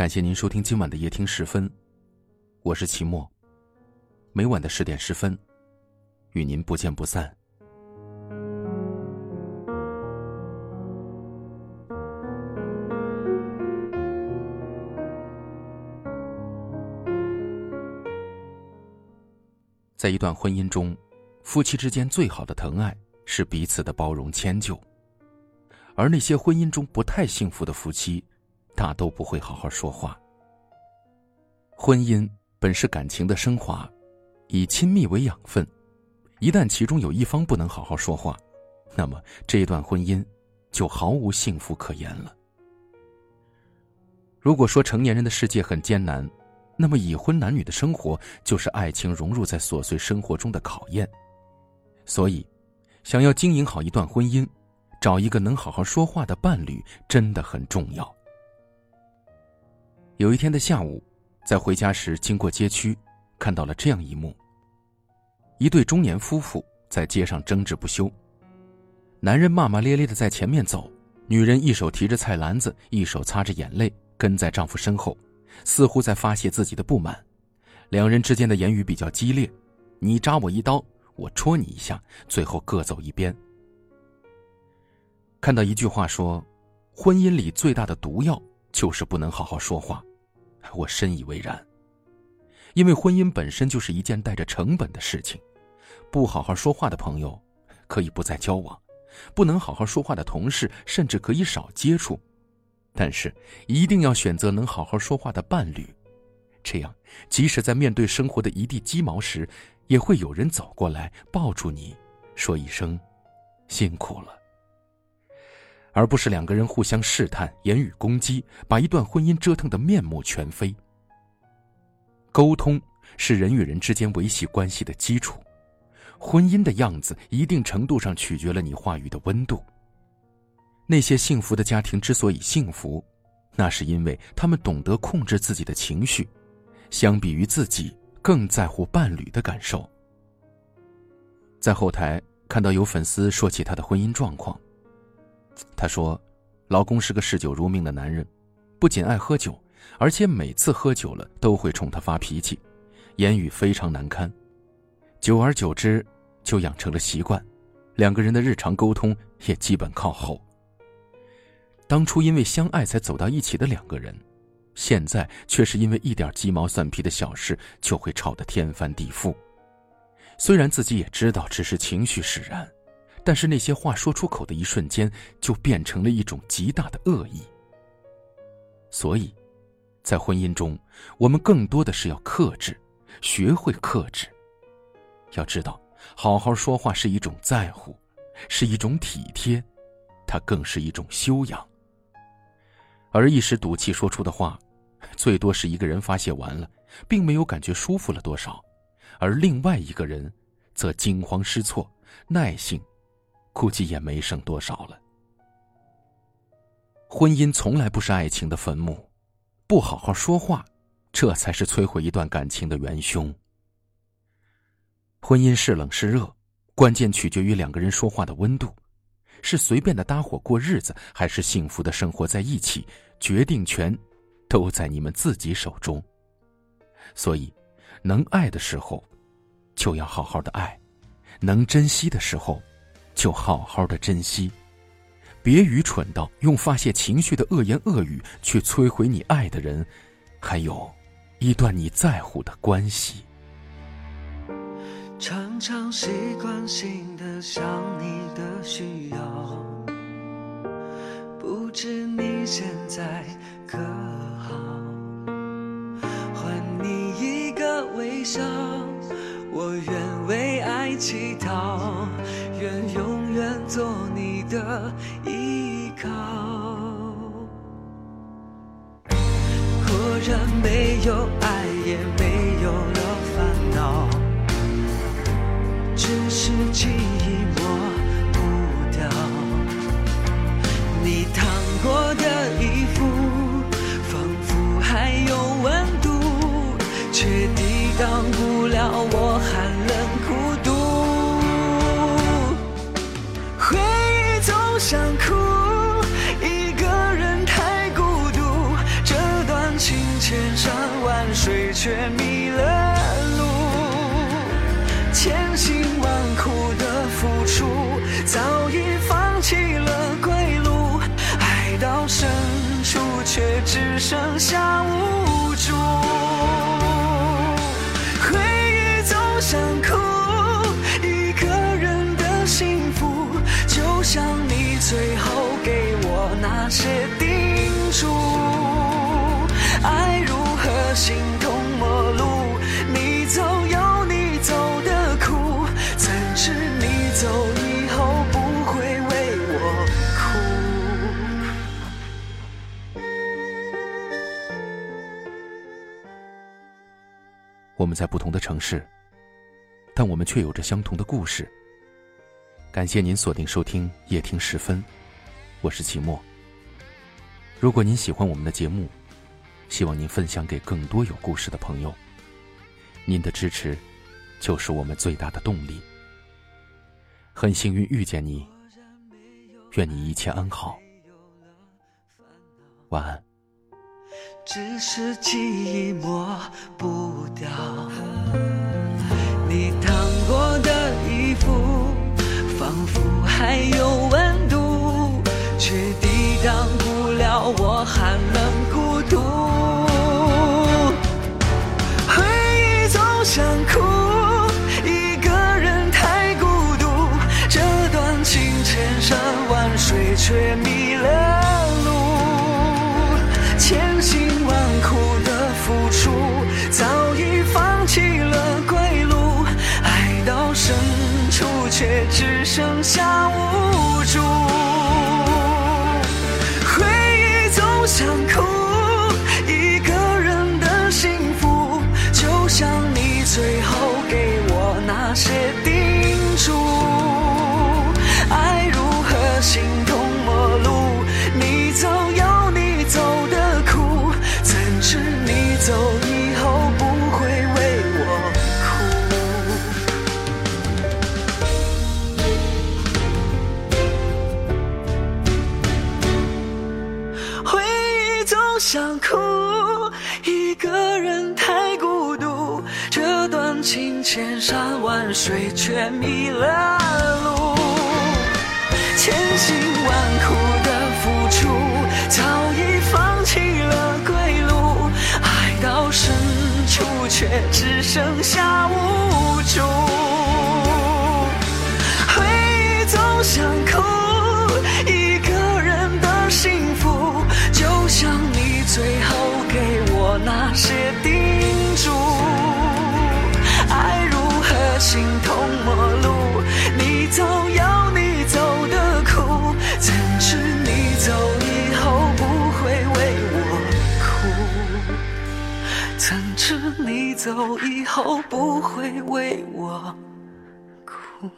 感谢您收听今晚的夜听十分，我是齐墨。每晚的十点十分，与您不见不散。在一段婚姻中，夫妻之间最好的疼爱是彼此的包容迁就，而那些婚姻中不太幸福的夫妻。大都不会好好说话。婚姻本是感情的升华，以亲密为养分，一旦其中有一方不能好好说话，那么这段婚姻就毫无幸福可言了。如果说成年人的世界很艰难，那么已婚男女的生活就是爱情融入在琐碎生活中的考验。所以，想要经营好一段婚姻，找一个能好好说话的伴侣真的很重要。有一天的下午，在回家时经过街区，看到了这样一幕：一对中年夫妇在街上争执不休。男人骂骂咧咧的在前面走，女人一手提着菜篮子，一手擦着眼泪，跟在丈夫身后，似乎在发泄自己的不满。两人之间的言语比较激烈，你扎我一刀，我戳你一下，最后各走一边。看到一句话说：“婚姻里最大的毒药就是不能好好说话。”我深以为然，因为婚姻本身就是一件带着成本的事情。不好好说话的朋友，可以不再交往；不能好好说话的同事，甚至可以少接触。但是，一定要选择能好好说话的伴侣，这样，即使在面对生活的一地鸡毛时，也会有人走过来抱住你，说一声“辛苦了”。而不是两个人互相试探、言语攻击，把一段婚姻折腾的面目全非。沟通是人与人之间维系关系的基础，婚姻的样子一定程度上取决了你话语的温度。那些幸福的家庭之所以幸福，那是因为他们懂得控制自己的情绪，相比于自己更在乎伴侣的感受。在后台看到有粉丝说起他的婚姻状况。她说：“老公是个嗜酒如命的男人，不仅爱喝酒，而且每次喝酒了都会冲她发脾气，言语非常难堪。久而久之，就养成了习惯，两个人的日常沟通也基本靠吼。当初因为相爱才走到一起的两个人，现在却是因为一点鸡毛蒜皮的小事就会吵得天翻地覆。虽然自己也知道只是情绪使然。”但是那些话说出口的一瞬间，就变成了一种极大的恶意。所以，在婚姻中，我们更多的是要克制，学会克制。要知道，好好说话是一种在乎，是一种体贴，它更是一种修养。而一时赌气说出的话，最多是一个人发泄完了，并没有感觉舒服了多少，而另外一个人，则惊慌失措，耐性。估计也没剩多少了。婚姻从来不是爱情的坟墓，不好好说话，这才是摧毁一段感情的元凶。婚姻是冷是热，关键取决于两个人说话的温度，是随便的搭伙过日子，还是幸福的生活在一起，决定权都在你们自己手中。所以，能爱的时候，就要好好的爱；能珍惜的时候。就好好的珍惜，别愚蠢到用发泄情绪的恶言恶语去摧毁你爱的人，还有，一段你在乎的关系。常常习惯性的想你的需要，不知你现在可好？祈祷。愿永远做你的依靠。果然没有爱，也没有了烦恼，只是记忆抹不掉。你烫过的衣服，仿佛还有温度，却抵挡不了我寒汗水却迷了路千辛万苦的付出早已放弃了归路爱到深处却只剩下无助。们在不同的城市，但我们却有着相同的故事。感谢您锁定收听夜听时分，我是齐墨。如果您喜欢我们的节目，希望您分享给更多有故事的朋友。您的支持，就是我们最大的动力。很幸运遇见你，愿你一切安好，晚安。只是记忆抹不掉你烫过的衣服，仿佛还有温度，却抵挡不了我寒冷孤独。回忆总想哭，一个人太孤独，这段情千山万水却迷了路。千辛弃了归路，爱到深处却只剩下无助。想哭，一个人太孤独，这段情千山万水却迷了路。千辛万苦的付出，早已放弃了归路，爱到深处却只剩下无助。走以后不会为我哭？